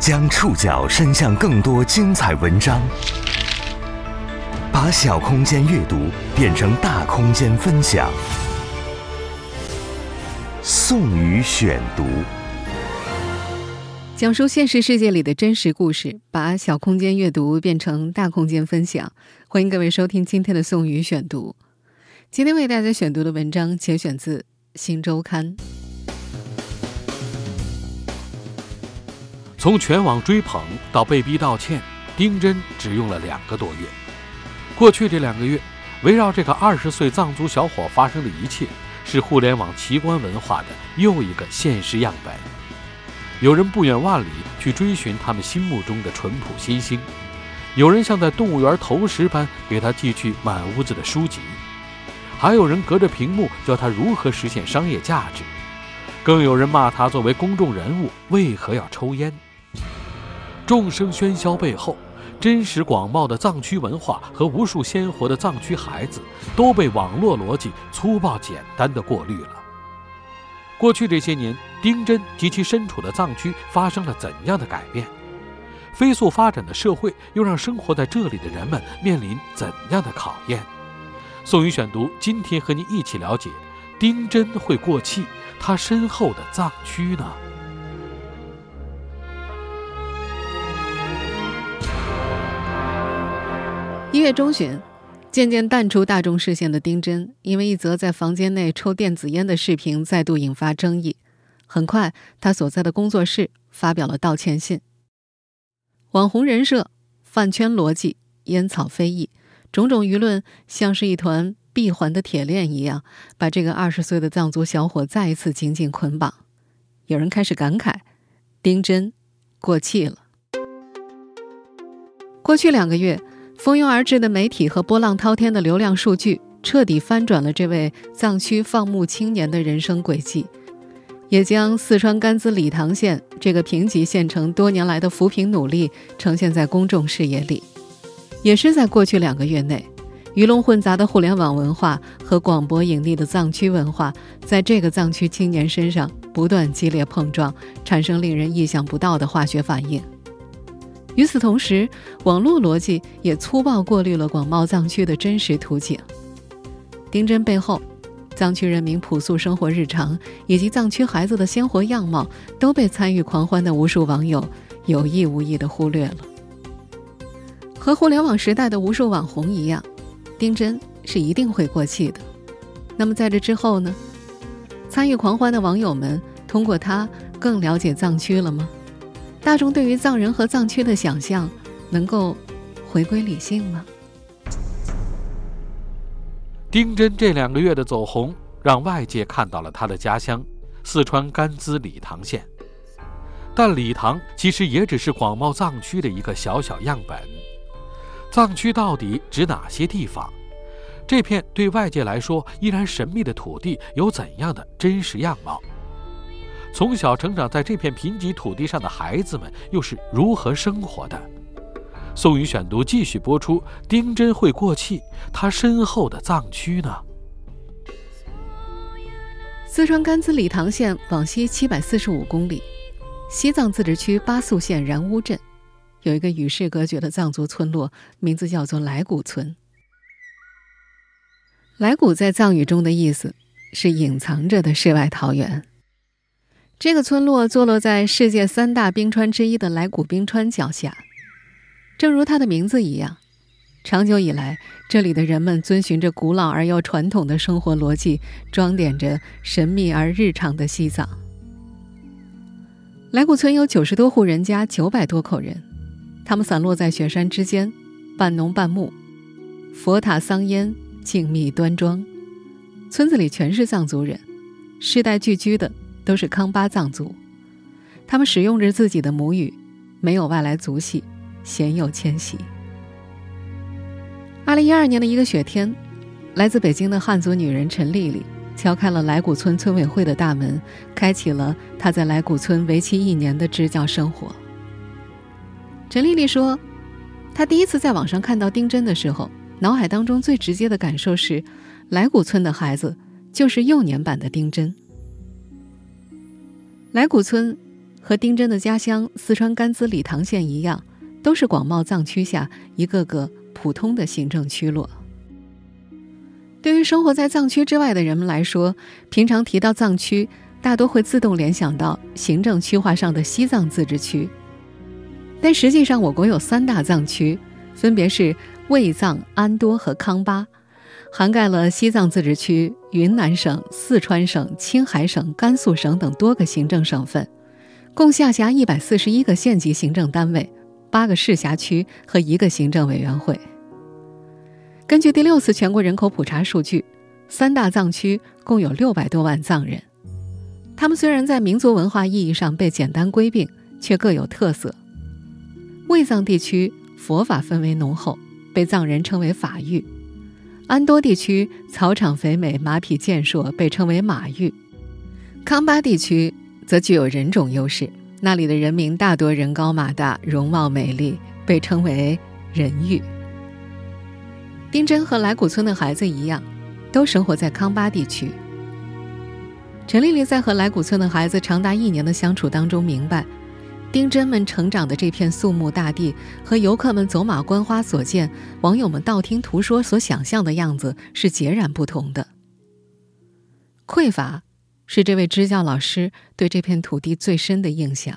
将触角伸向更多精彩文章，把小空间阅读变成大空间分享。宋宇选读，讲述现实世界里的真实故事，把小空间阅读变成大空间分享。欢迎各位收听今天的宋宇选读。今天为大家选读的文章节选自《新周刊》。从全网追捧到被逼道歉，丁真只用了两个多月。过去这两个月，围绕这个二十岁藏族小伙发生的一切，是互联网奇观文化的又一个现实样本。有人不远万里去追寻他们心目中的淳朴新星，有人像在动物园投食般给他寄去满屋子的书籍，还有人隔着屏幕教他如何实现商业价值，更有人骂他作为公众人物为何要抽烟。众生喧嚣背后，真实广袤的藏区文化和无数鲜活的藏区孩子，都被网络逻辑粗暴简单的过滤了。过去这些年，丁真及其身处的藏区发生了怎样的改变？飞速发展的社会又让生活在这里的人们面临怎样的考验？宋宇选读，今天和您一起了解：丁真会过气，他身后的藏区呢？一月中旬，渐渐淡出大众视线的丁真，因为一则在房间内抽电子烟的视频再度引发争议。很快，他所在的工作室发表了道歉信。网红人设、饭圈逻辑、烟草非议，种种舆论像是一团闭环的铁链一样，把这个二十岁的藏族小伙再一次紧紧捆绑。有人开始感慨：丁真过气了。过去两个月。蜂拥而至的媒体和波浪滔天的流量数据，彻底翻转了这位藏区放牧青年的人生轨迹，也将四川甘孜理塘县这个贫瘠县城多年来的扶贫努力呈现在公众视野里。也是在过去两个月内，鱼龙混杂的互联网文化和广博隐匿的藏区文化，在这个藏区青年身上不断激烈碰撞，产生令人意想不到的化学反应。与此同时，网络逻辑也粗暴过滤了广袤藏区的真实图景。丁真背后，藏区人民朴素生活日常以及藏区孩子的鲜活样貌，都被参与狂欢的无数网友有意无意地忽略了。和互联网时代的无数网红一样，丁真是一定会过气的。那么在这之后呢？参与狂欢的网友们通过他更了解藏区了吗？大众对于藏人和藏区的想象，能够回归理性吗？丁真这两个月的走红，让外界看到了他的家乡四川甘孜理塘县。但理塘其实也只是广袤藏区的一个小小样本。藏区到底指哪些地方？这片对外界来说依然神秘的土地有怎样的真实样貌？从小成长在这片贫瘠土地上的孩子们又是如何生活的？宋宇选读继续播出。丁真会过气，他身后的藏区呢？四川甘孜理塘县往西七百四十五公里，西藏自治区巴素县然乌镇，有一个与世隔绝的藏族村落，名字叫做来古村。来古在藏语中的意思是隐藏着的世外桃源。这个村落坐落在世界三大冰川之一的来古冰川脚下，正如它的名字一样，长久以来，这里的人们遵循着古老而又传统的生活逻辑，装点着神秘而日常的西藏。来古村有九十多户人家，九百多口人，他们散落在雪山之间，半农半牧，佛塔桑烟，静谧端庄。村子里全是藏族人，世代聚居的。都是康巴藏族，他们使用着自己的母语，没有外来族系，鲜有迁徙。二零一二年的一个雪天，来自北京的汉族女人陈丽丽敲开了来古村村委会的大门，开启了她在来古村为期一年的支教生活。陈丽丽说：“她第一次在网上看到丁真的时候，脑海当中最直接的感受是，来古村的孩子就是幼年版的丁真。”来古村和丁真的家乡四川甘孜理塘县一样，都是广袤藏区下一个个普通的行政区落。对于生活在藏区之外的人们来说，平常提到藏区，大多会自动联想到行政区划上的西藏自治区。但实际上，我国有三大藏区，分别是卫藏、安多和康巴，涵盖了西藏自治区、云南省、四川省、青海省、甘肃省等多个行政省份，共下辖一百四十一个县级行政单位、八个市辖区和一个行政委员会。根据第六次全国人口普查数据，三大藏区共有六百多万藏人。他们虽然在民族文化意义上被简单归并，却各有特色。卫藏地区佛法氛围浓厚，被藏人称为法域；安多地区草场肥美，马匹健硕，被称为马域；康巴地区则具有人种优势，那里的人民大多人高马大，容貌美丽，被称为人域。丁真和来古村的孩子一样，都生活在康巴地区。陈丽丽在和来古村的孩子长达一年的相处当中，明白，丁真们成长的这片肃穆大地和游客们走马观花所见、网友们道听途说所想象的样子是截然不同的。匮乏，是这位支教老师对这片土地最深的印象。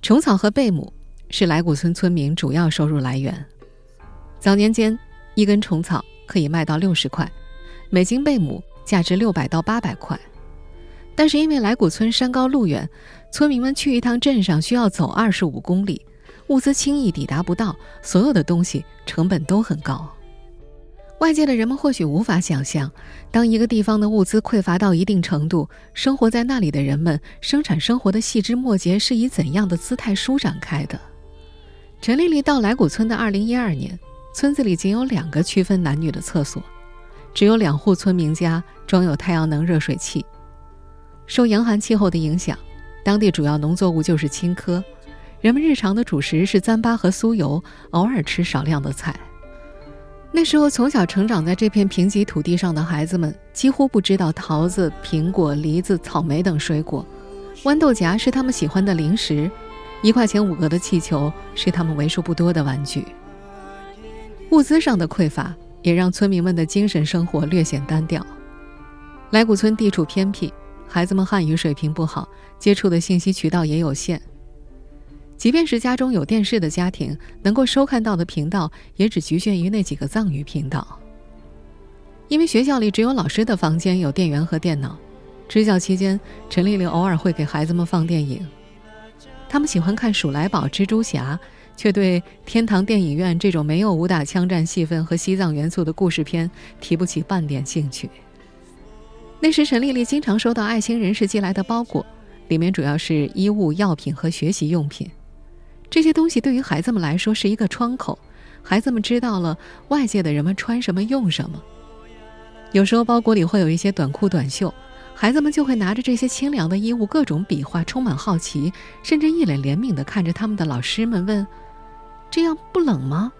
虫草和贝母是来古村村民主要收入来源。早年间，一根虫草可以卖到六十块，每斤贝母价值六百到八百块。但是因为来古村山高路远，村民们去一趟镇上需要走二十五公里，物资轻易抵达不到，所有的东西成本都很高。外界的人们或许无法想象，当一个地方的物资匮乏到一定程度，生活在那里的人们生产生活的细枝末节是以怎样的姿态舒展开的。陈丽丽到来古村的二零一二年。村子里仅有两个区分男女的厕所，只有两户村民家装有太阳能热水器。受严寒气候的影响，当地主要农作物就是青稞，人们日常的主食是糌粑和酥油，偶尔吃少量的菜。那时候，从小成长在这片贫瘠土地上的孩子们几乎不知道桃子、苹果、梨子、草莓等水果，豌豆荚是他们喜欢的零食，一块钱五个的气球是他们为数不多的玩具。物资上的匮乏也让村民们的精神生活略显单调。来古村地处偏僻，孩子们汉语水平不好，接触的信息渠道也有限。即便是家中有电视的家庭，能够收看到的频道也只局限于那几个藏语频道。因为学校里只有老师的房间有电源和电脑，支教期间，陈丽丽偶尔会给孩子们放电影。他们喜欢看《鼠来宝》《蜘蛛侠》。却对天堂电影院这种没有武打枪战戏份和西藏元素的故事片提不起半点兴趣。那时，陈丽丽经常收到爱心人士寄来的包裹，里面主要是衣物、药品和学习用品。这些东西对于孩子们来说是一个窗口，孩子们知道了外界的人们穿什么、用什么。有时候包裹里会有一些短裤、短袖，孩子们就会拿着这些清凉的衣物，各种比划，充满好奇，甚至一脸怜悯地看着他们的老师们问。这样不冷吗？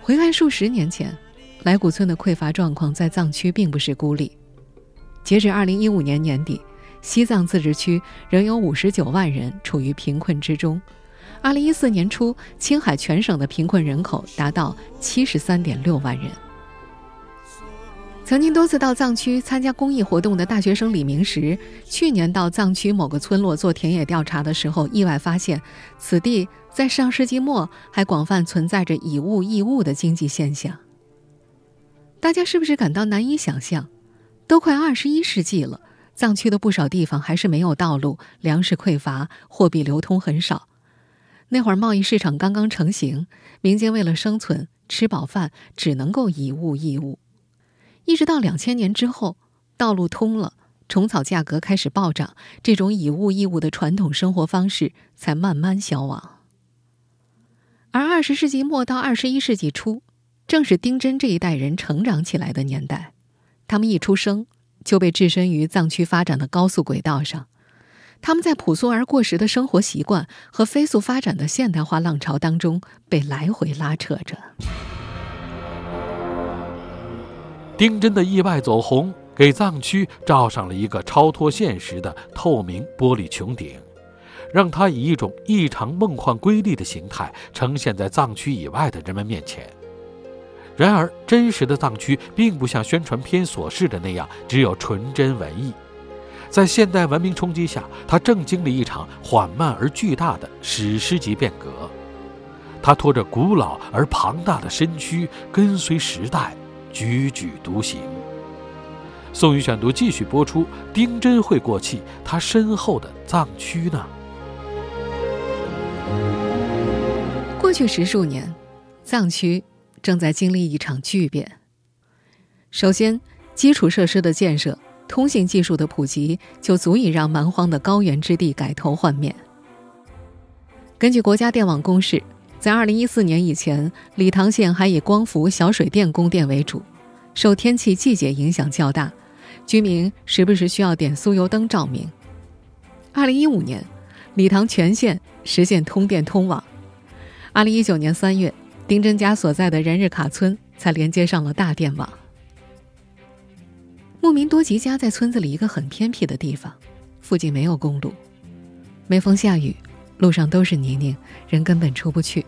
回看数十年前，来古村的匮乏状况在藏区并不是孤立。截止二零一五年年底，西藏自治区仍有五十九万人处于贫困之中。二零一四年初，青海全省的贫困人口达到七十三点六万人。曾经多次到藏区参加公益活动的大学生李明石，去年到藏区某个村落做田野调查的时候，意外发现，此地在上世纪末还广泛存在着以物易物的经济现象。大家是不是感到难以想象？都快二十一世纪了，藏区的不少地方还是没有道路，粮食匮乏，货币流通很少。那会儿贸易市场刚刚成型，民间为了生存、吃饱饭，只能够以物易物。一直到两千年之后，道路通了，虫草价格开始暴涨，这种以物易物的传统生活方式才慢慢消亡。而二十世纪末到二十一世纪初，正是丁真这一代人成长起来的年代，他们一出生就被置身于藏区发展的高速轨道上，他们在朴素而过时的生活习惯和飞速发展的现代化浪潮当中被来回拉扯着。丁真的意外走红，给藏区罩上了一个超脱现实的透明玻璃穹顶，让它以一种异常梦幻瑰丽的形态呈现在藏区以外的人们面前。然而，真实的藏区并不像宣传片所示的那样只有纯真文艺，在现代文明冲击下，它正经历一场缓慢而巨大的史诗级变革。它拖着古老而庞大的身躯，跟随时代，踽踽独行。宋宇选读继续播出：丁真会过气，他身后的藏区呢？过去十数年，藏区。正在经历一场巨变。首先，基础设施的建设、通信技术的普及，就足以让蛮荒的高原之地改头换面。根据国家电网公示，在2014年以前，理塘县还以光伏、小水电供电为主，受天气季节影响较大，居民时不时需要点酥油灯照明。2015年，理塘全县实现通电通网。2019年3月。丁真家所在的仁日卡村才连接上了大电网。牧民多吉家在村子里一个很偏僻的地方，附近没有公路，每逢下雨，路上都是泥泞，人根本出不去。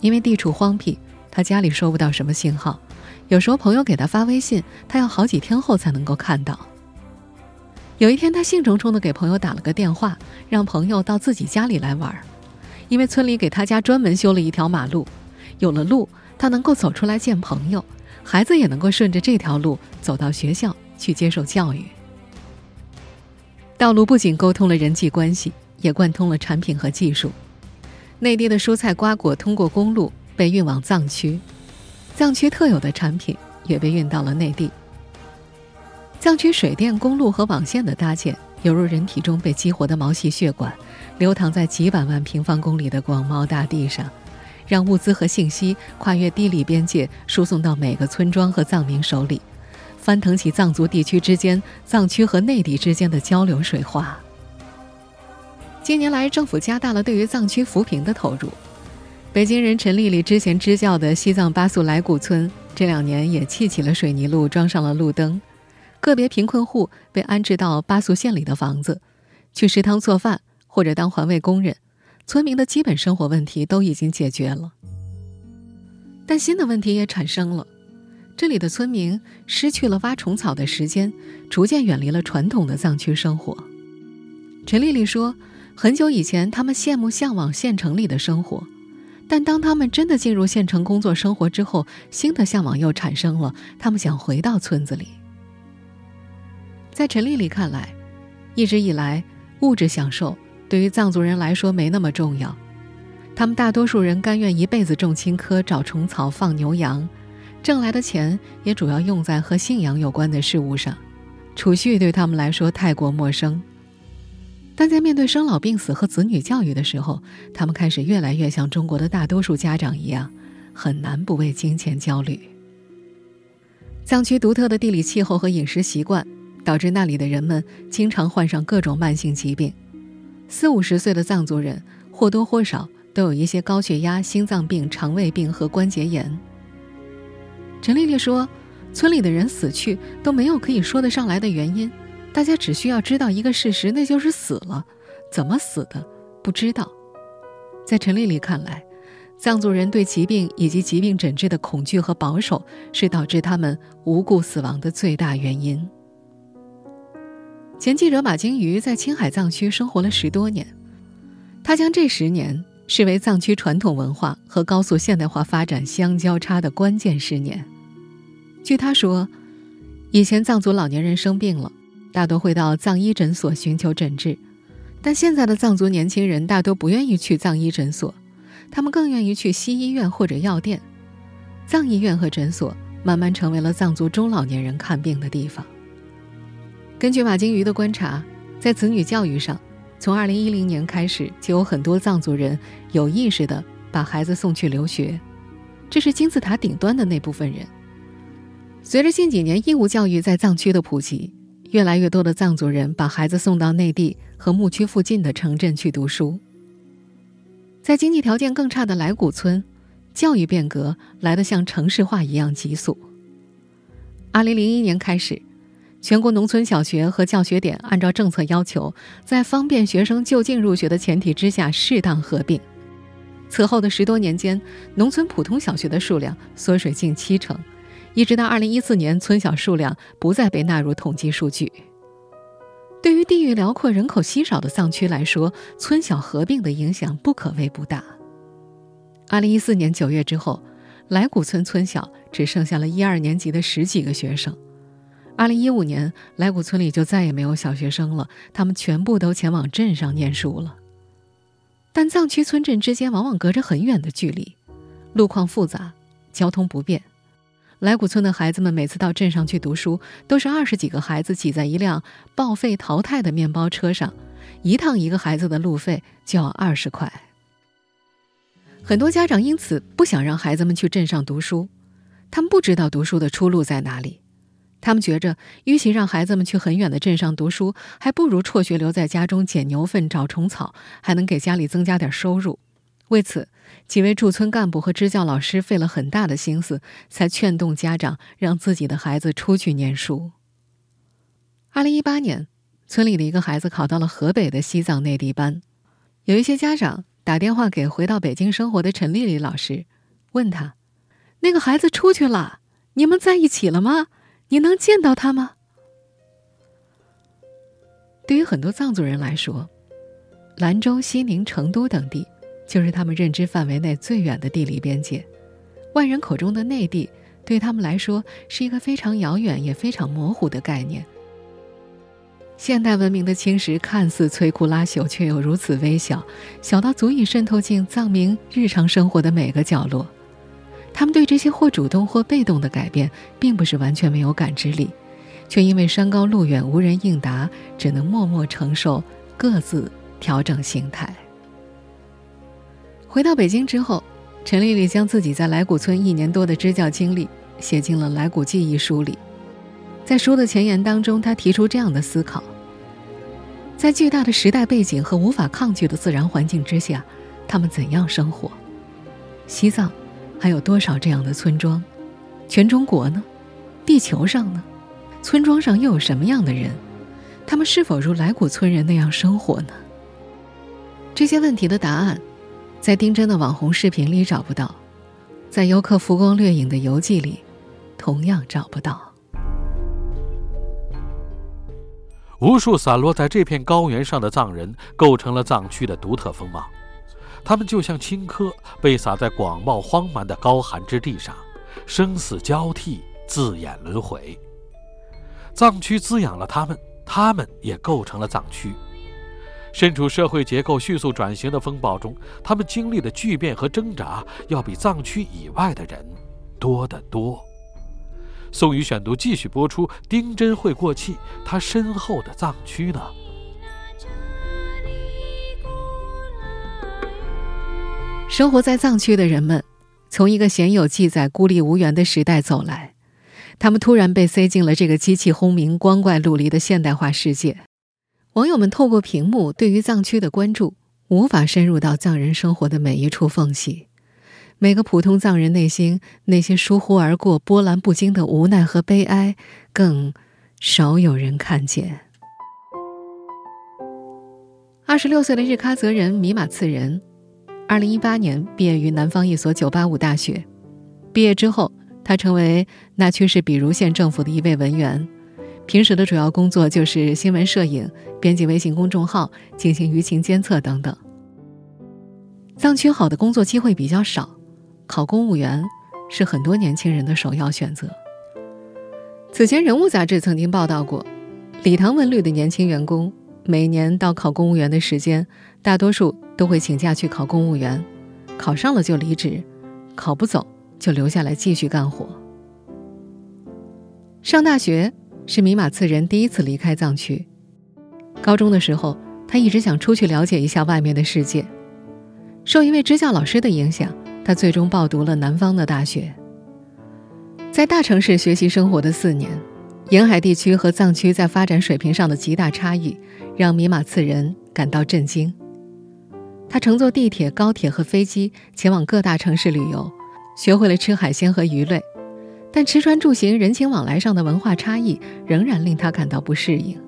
因为地处荒僻，他家里收不到什么信号，有时候朋友给他发微信，他要好几天后才能够看到。有一天，他兴冲冲的给朋友打了个电话，让朋友到自己家里来玩儿。因为村里给他家专门修了一条马路，有了路，他能够走出来见朋友，孩子也能够顺着这条路走到学校去接受教育。道路不仅沟通了人际关系，也贯通了产品和技术。内地的蔬菜瓜果通过公路被运往藏区，藏区特有的产品也被运到了内地。藏区水电、公路和网线的搭建，犹如人体中被激活的毛细血管。流淌在几百万平方公里的广袤大地上，让物资和信息跨越地理边界，输送到每个村庄和藏民手里，翻腾起藏族地区之间、藏区和内地之间的交流水花。近年来，政府加大了对于藏区扶贫的投入。北京人陈丽丽之前支教的西藏巴素来古村，这两年也砌起了水泥路，装上了路灯。个别贫困户被安置到巴素县里的房子，去食堂做饭。或者当环卫工人，村民的基本生活问题都已经解决了。但新的问题也产生了，这里的村民失去了挖虫草的时间，逐渐远离了传统的藏区生活。陈丽丽说：“很久以前，他们羡慕向往县城里的生活，但当他们真的进入县城工作生活之后，新的向往又产生了，他们想回到村子里。”在陈丽丽看来，一直以来物质享受。对于藏族人来说没那么重要，他们大多数人甘愿一辈子种青稞、找虫草、放牛羊，挣来的钱也主要用在和信仰有关的事物上，储蓄对他们来说太过陌生。但在面对生老病死和子女教育的时候，他们开始越来越像中国的大多数家长一样，很难不为金钱焦虑。藏区独特的地理气候和饮食习惯，导致那里的人们经常患上各种慢性疾病。四五十岁的藏族人或多或少都有一些高血压、心脏病、肠胃病和关节炎。陈丽丽说：“村里的人死去都没有可以说得上来的原因，大家只需要知道一个事实，那就是死了。怎么死的，不知道。”在陈丽丽看来，藏族人对疾病以及疾病诊治的恐惧和保守，是导致他们无故死亡的最大原因。前记者马金鱼在青海藏区生活了十多年，他将这十年视为藏区传统文化和高速现代化发展相交叉的关键十年。据他说，以前藏族老年人生病了，大多会到藏医诊所寻求诊治，但现在的藏族年轻人大多不愿意去藏医诊所，他们更愿意去西医院或者药店。藏医院和诊所慢慢成为了藏族中老年人看病的地方。根据马金鱼的观察，在子女教育上，从2010年开始，就有很多藏族人有意识地把孩子送去留学，这是金字塔顶端的那部分人。随着近几年义务教育在藏区的普及，越来越多的藏族人把孩子送到内地和牧区附近的城镇去读书。在经济条件更差的来古村，教育变革来得像城市化一样急速。2001年开始。全国农村小学和教学点按照政策要求，在方便学生就近入学的前提之下，适当合并。此后的十多年间，农村普通小学的数量缩水近七成，一直到二零一四年，村小数量不再被纳入统计数据。对于地域辽阔、人口稀少的藏区来说，村小合并的影响不可谓不大。二零一四年九月之后，来古村村小只剩下了一二年级的十几个学生。二零一五年，来古村里就再也没有小学生了，他们全部都前往镇上念书了。但藏区村镇之间往往隔着很远的距离，路况复杂，交通不便。来古村的孩子们每次到镇上去读书，都是二十几个孩子挤在一辆报废淘汰的面包车上，一趟一个孩子的路费就要二十块。很多家长因此不想让孩子们去镇上读书，他们不知道读书的出路在哪里。他们觉着，与其让孩子们去很远的镇上读书，还不如辍学留在家中捡牛粪、找虫草，还能给家里增加点收入。为此，几位驻村干部和支教老师费了很大的心思，才劝动家长让自己的孩子出去念书。二零一八年，村里的一个孩子考到了河北的西藏内地班，有一些家长打电话给回到北京生活的陈丽丽老师，问他：“那个孩子出去了，你们在一起了吗？你能见到他吗？”对于很多藏族人来说，兰州、西宁、成都等地。就是他们认知范围内最远的地理边界，外人口中的内地，对他们来说是一个非常遥远也非常模糊的概念。现代文明的侵蚀看似摧枯拉朽，却又如此微小，小到足以渗透进藏民日常生活的每个角落。他们对这些或主动或被动的改变，并不是完全没有感知力，却因为山高路远无人应答，只能默默承受，各自调整心态。回到北京之后，陈丽丽将自己在来古村一年多的支教经历写进了《来古记》一书里。在书的前言当中，她提出这样的思考：在巨大的时代背景和无法抗拒的自然环境之下，他们怎样生活？西藏还有多少这样的村庄？全中国呢？地球上呢？村庄上又有什么样的人？他们是否如来古村人那样生活呢？这些问题的答案。在丁真的网红视频里找不到，在游客浮光掠影的游记里，同样找不到。无数散落在这片高原上的藏人，构成了藏区的独特风貌。他们就像青稞，被撒在广袤荒蛮的高寒之地上，生死交替，自演轮回。藏区滋养了他们，他们也构成了藏区。身处社会结构迅速转型的风暴中，他们经历的巨变和挣扎，要比藏区以外的人多得多。宋宇选读继续播出：丁真会过气，他身后的藏区呢？生活在藏区的人们，从一个鲜有记载、孤立无援的时代走来，他们突然被塞进了这个机器轰鸣、光怪陆离的现代化世界。网友们透过屏幕对于藏区的关注，无法深入到藏人生活的每一处缝隙，每个普通藏人内心那些疏忽而过、波澜不惊的无奈和悲哀，更少有人看见。二十六岁的日喀则人米马次仁，二零一八年毕业于南方一所九八五大学，毕业之后，他成为那曲市比如县政府的一位文员。平时的主要工作就是新闻摄影、编辑微信公众号、进行舆情监测等等。藏区好的工作机会比较少，考公务员是很多年轻人的首要选择。此前，《人物》杂志曾经报道过，礼唐文旅的年轻员工每年到考公务员的时间，大多数都会请假去考公务员，考上了就离职，考不走就留下来继续干活。上大学。是米马次仁第一次离开藏区。高中的时候，他一直想出去了解一下外面的世界。受一位支教老师的影响，他最终报读了南方的大学。在大城市学习生活的四年，沿海地区和藏区在发展水平上的极大差异，让米马次仁感到震惊。他乘坐地铁、高铁和飞机前往各大城市旅游，学会了吃海鲜和鱼类。但吃穿住行、人情往来上的文化差异仍然令他感到不适应。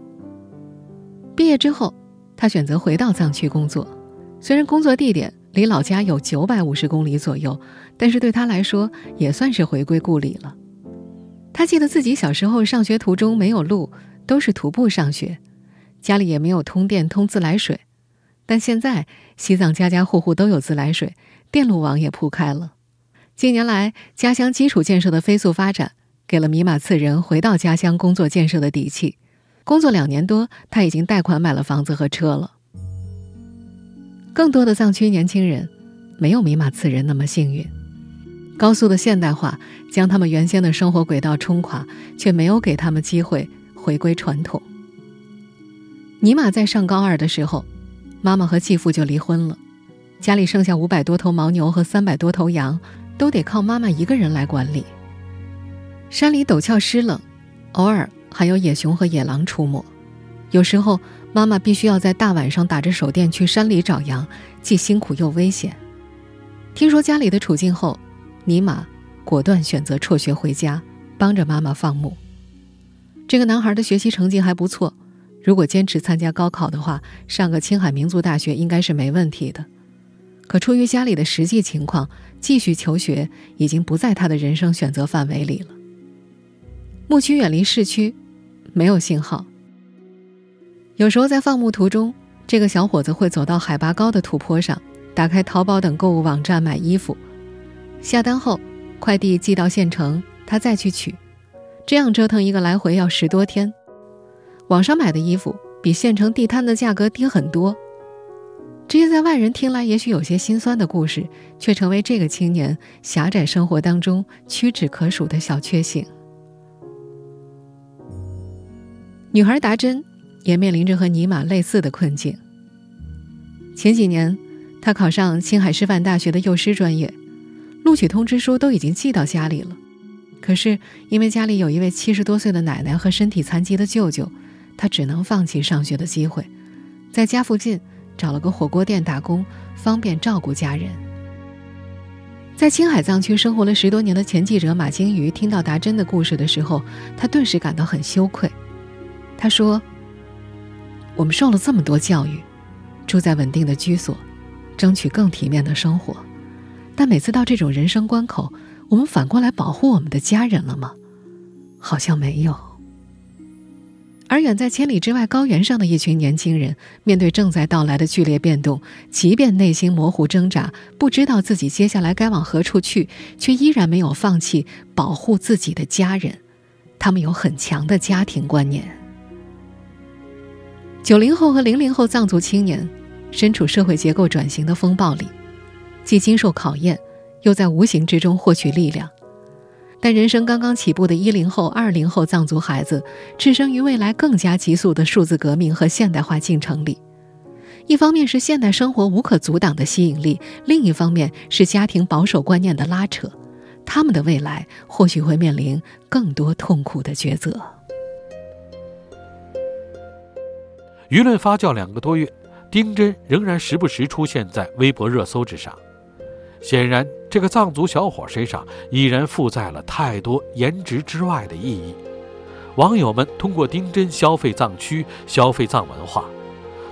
毕业之后，他选择回到藏区工作，虽然工作地点离老家有九百五十公里左右，但是对他来说也算是回归故里了。他记得自己小时候上学途中没有路，都是徒步上学，家里也没有通电、通自来水，但现在西藏家家户户都有自来水，电路网也铺开了。近年来，家乡基础建设的飞速发展，给了米马次人回到家乡工作建设的底气。工作两年多，他已经贷款买了房子和车了。更多的藏区年轻人，没有米马次人那么幸运。高速的现代化将他们原先的生活轨道冲垮，却没有给他们机会回归传统。尼玛在上高二的时候，妈妈和继父就离婚了，家里剩下五百多头牦牛和三百多头羊。都得靠妈妈一个人来管理。山里陡峭湿冷，偶尔还有野熊和野狼出没。有时候，妈妈必须要在大晚上打着手电去山里找羊，既辛苦又危险。听说家里的处境后，尼玛果断选择辍学回家，帮着妈妈放牧。这个男孩的学习成绩还不错，如果坚持参加高考的话，上个青海民族大学应该是没问题的。可出于家里的实际情况，继续求学已经不在他的人生选择范围里了。牧区远离市区，没有信号。有时候在放牧途中，这个小伙子会走到海拔高的土坡上，打开淘宝等购物网站买衣服，下单后快递寄到县城，他再去取，这样折腾一个来回要十多天。网上买的衣服比县城地摊的价格低很多。这些在外人听来也许有些心酸的故事，却成为这个青年狭窄生活当中屈指可数的小确幸。女孩达珍也面临着和尼玛类似的困境。前几年，她考上青海师范大学的幼师专业，录取通知书都已经寄到家里了，可是因为家里有一位七十多岁的奶奶和身体残疾的舅舅，他只能放弃上学的机会，在家附近。找了个火锅店打工，方便照顾家人。在青海藏区生活了十多年的前记者马金鱼听到达珍的故事的时候，他顿时感到很羞愧。他说：“我们受了这么多教育，住在稳定的居所，争取更体面的生活，但每次到这种人生关口，我们反过来保护我们的家人了吗？好像没有。”而远在千里之外高原上的一群年轻人，面对正在到来的剧烈变动，即便内心模糊挣扎，不知道自己接下来该往何处去，却依然没有放弃保护自己的家人。他们有很强的家庭观念。九零后和零零后藏族青年，身处社会结构转型的风暴里，既经受考验，又在无形之中获取力量。但人生刚刚起步的一零后、二零后藏族孩子，置身于未来更加急速的数字革命和现代化进程里。一方面是现代生活无可阻挡的吸引力，另一方面是家庭保守观念的拉扯。他们的未来或许会面临更多痛苦的抉择。舆论发酵两个多月，丁真仍然时不时出现在微博热搜之上。显然，这个藏族小伙身上已然附载了太多颜值之外的意义。网友们通过丁真消费藏区、消费藏文化，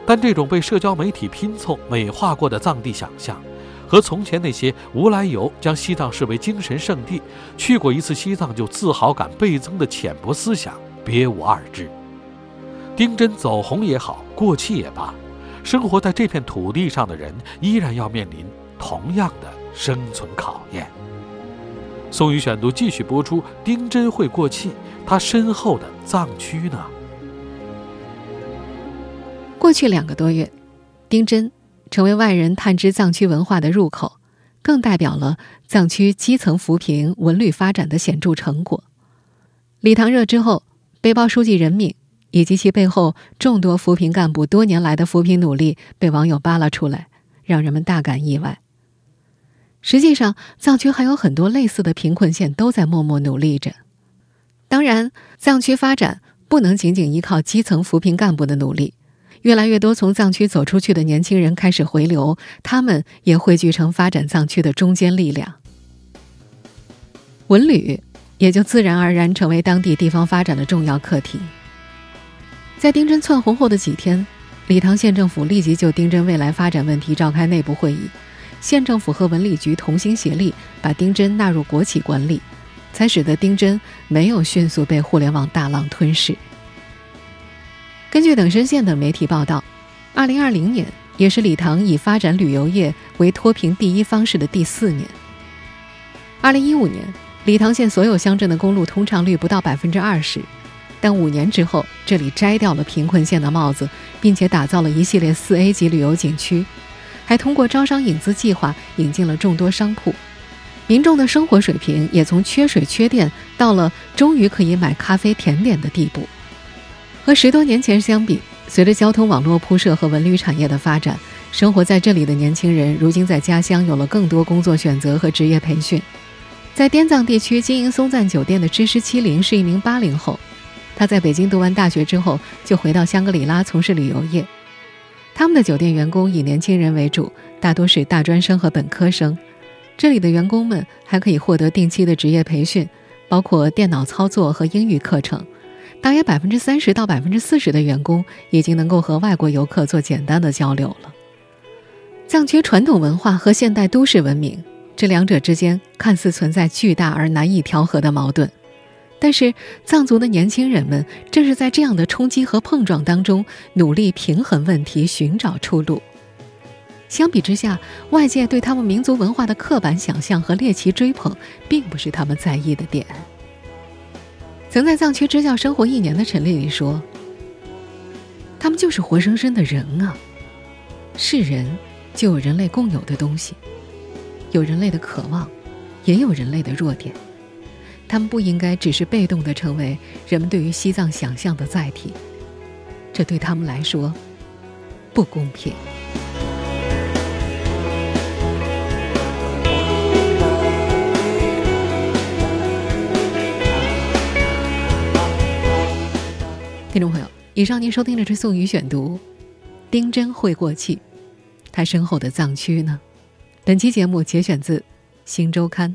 但这种被社交媒体拼凑美化过的藏地想象，和从前那些无来由将西藏视为精神圣地、去过一次西藏就自豪感倍增的浅薄思想别无二致。丁真走红也好，过气也罢，生活在这片土地上的人依然要面临。同样的生存考验。宋宇选读继续播出。丁真会过气，他身后的藏区呢？过去两个多月，丁真成为外人探知藏区文化的入口，更代表了藏区基层扶贫文旅发展的显著成果。李堂热之后，背包书记任命以及其背后众多扶贫干部多年来的扶贫努力被网友扒拉出来，让人们大感意外。实际上，藏区还有很多类似的贫困县都在默默努力着。当然，藏区发展不能仅仅依靠基层扶贫干部的努力，越来越多从藏区走出去的年轻人开始回流，他们也汇聚成发展藏区的中坚力量。文旅也就自然而然成为当地地方发展的重要课题。在丁真窜红后的几天，理塘县政府立即就丁真未来发展问题召开内部会议，县政府和文旅局同心协力，把丁真纳入国企管理，才使得丁真没有迅速被互联网大浪吞噬。根据等深县等媒体报道，二零二零年也是理塘以发展旅游业为脱贫第一方式的第四年。二零一五年，理塘县所有乡镇的公路通畅率不到百分之二十，但五年之后，这里摘掉了贫困县的帽子，并且打造了一系列四 A 级旅游景区，还通过招商引资计划引进了众多商铺，民众的生活水平也从缺水缺电到了终于可以买咖啡甜点的地步。和十多年前相比，随着交通网络铺设和文旅产业的发展，生活在这里的年轻人如今在家乡有了更多工作选择和职业培训。在滇藏地区经营松赞酒店的知识七零是一名八零后，他在北京读完大学之后就回到香格里拉从事旅游业。他们的酒店员工以年轻人为主，大多是大专生和本科生。这里的员工们还可以获得定期的职业培训，包括电脑操作和英语课程。大约百分之三十到百分之四十的员工已经能够和外国游客做简单的交流了。藏区传统文化和现代都市文明这两者之间看似存在巨大而难以调和的矛盾，但是藏族的年轻人们正是在这样的冲击和碰撞当中努力平衡问题，寻找出路。相比之下，外界对他们民族文化的刻板想象和猎奇追捧，并不是他们在意的点。曾在藏区支教生活一年的陈丽丽说：“他们就是活生生的人啊，是人就有人类共有的东西，有人类的渴望，也有人类的弱点。他们不应该只是被动的成为人们对于西藏想象的载体，这对他们来说不公平。”听众朋友，以上您收听的是宋宇选读，《丁真会过气》，他身后的藏区呢？本期节目节选自《新周刊》。